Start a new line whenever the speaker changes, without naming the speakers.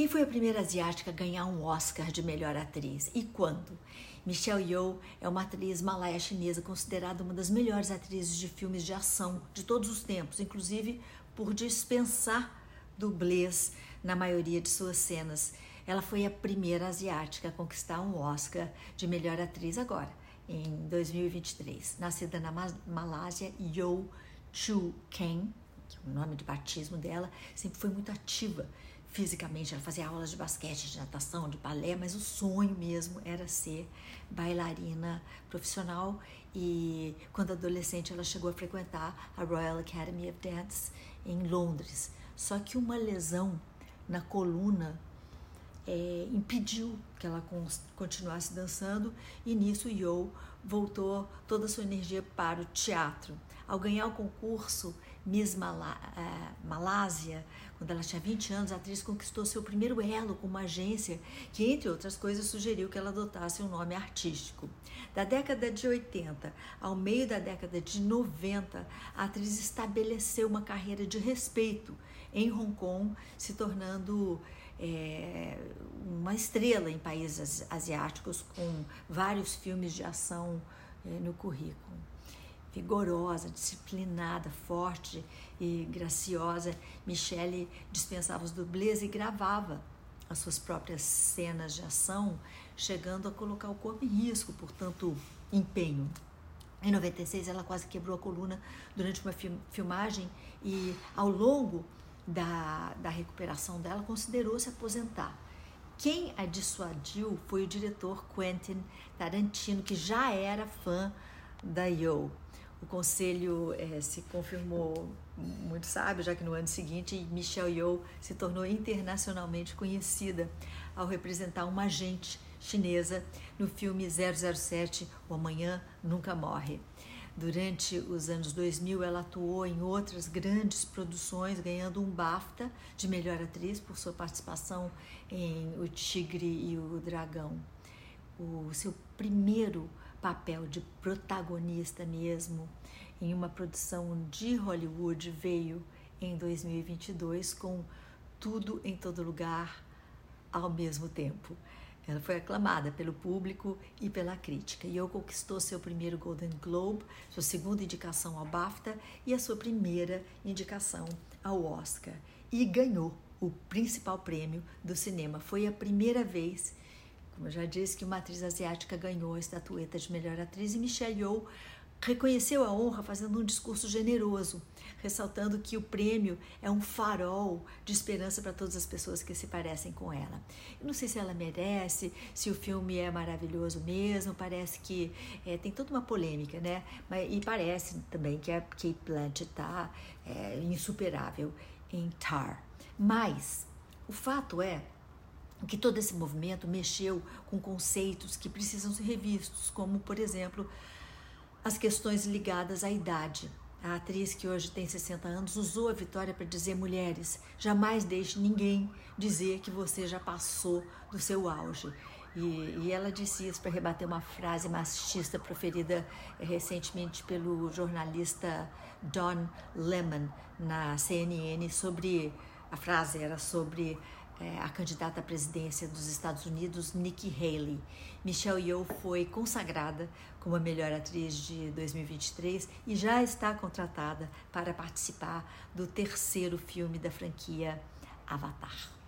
Quem foi a primeira asiática a ganhar um Oscar de melhor atriz e quando? Michelle Yeoh é uma atriz malaia chinesa considerada uma das melhores atrizes de filmes de ação de todos os tempos, inclusive por dispensar dublês na maioria de suas cenas. Ela foi a primeira asiática a conquistar um Oscar de melhor atriz agora, em 2023. Nascida na Malásia, Yeoh Chu Ken, que é o nome de batismo dela, sempre foi muito ativa fisicamente. Ela fazia aulas de basquete, de natação, de balé, mas o sonho mesmo era ser bailarina profissional. E quando adolescente, ela chegou a frequentar a Royal Academy of Dance em Londres. Só que uma lesão na coluna é, impediu que ela continuasse dançando e nisso Yo voltou toda a sua energia para o teatro. Ao ganhar o concurso Miss é, Malásia, quando ela tinha 20 anos, a atriz conquistou seu primeiro elo com uma agência que, entre outras coisas, sugeriu que ela adotasse um nome artístico. Da década de 80 ao meio da década de 90, a atriz estabeleceu uma carreira de respeito em Hong Kong, se tornando é, uma estrela em países asiáticos, com vários filmes de ação é, no currículo. Vigorosa, disciplinada, forte e graciosa, Michelle dispensava os dublês e gravava as suas próprias cenas de ação, chegando a colocar o corpo em risco por tanto empenho. Em 96, ela quase quebrou a coluna durante uma filmagem e, ao longo da, da recuperação dela, considerou se aposentar. Quem a dissuadiu foi o diretor Quentin Tarantino, que já era fã da Yo. O conselho é, se confirmou muito sábio, já que no ano seguinte Michelle Yeoh se tornou internacionalmente conhecida ao representar uma agente chinesa no filme 007 O Amanhã Nunca Morre. Durante os anos 2000, ela atuou em outras grandes produções, ganhando um BAFTA de melhor atriz por sua participação em O Tigre e o Dragão. O seu primeiro papel de protagonista mesmo em uma produção de Hollywood veio em 2022 com Tudo em Todo Lugar ao mesmo tempo. Ela foi aclamada pelo público e pela crítica. E eu conquistou seu primeiro Golden Globe, sua segunda indicação ao BAFTA e a sua primeira indicação ao Oscar. E ganhou o principal prêmio do cinema. Foi a primeira vez, como eu já disse, que uma atriz asiática ganhou a estatueta de melhor atriz e Michelle Yeoh reconheceu a honra fazendo um discurso generoso, ressaltando que o prêmio é um farol de esperança para todas as pessoas que se parecem com ela. Eu não sei se ela merece, se o filme é maravilhoso mesmo, parece que é, tem toda uma polêmica, né? Mas, e parece também que a Kate Blanchett está é, insuperável em Tar. Mas o fato é que todo esse movimento mexeu com conceitos que precisam ser revistos, como, por exemplo, as questões ligadas à idade. A atriz, que hoje tem 60 anos, usou a vitória para dizer: mulheres, jamais deixe ninguém dizer que você já passou do seu auge. E, e ela disse isso para rebater uma frase machista proferida recentemente pelo jornalista Don Lemon na CNN sobre. A frase era sobre é, a candidata à presidência dos Estados Unidos, Nikki Haley. Michelle Yeoh foi consagrada como a melhor atriz de 2023 e já está contratada para participar do terceiro filme da franquia Avatar.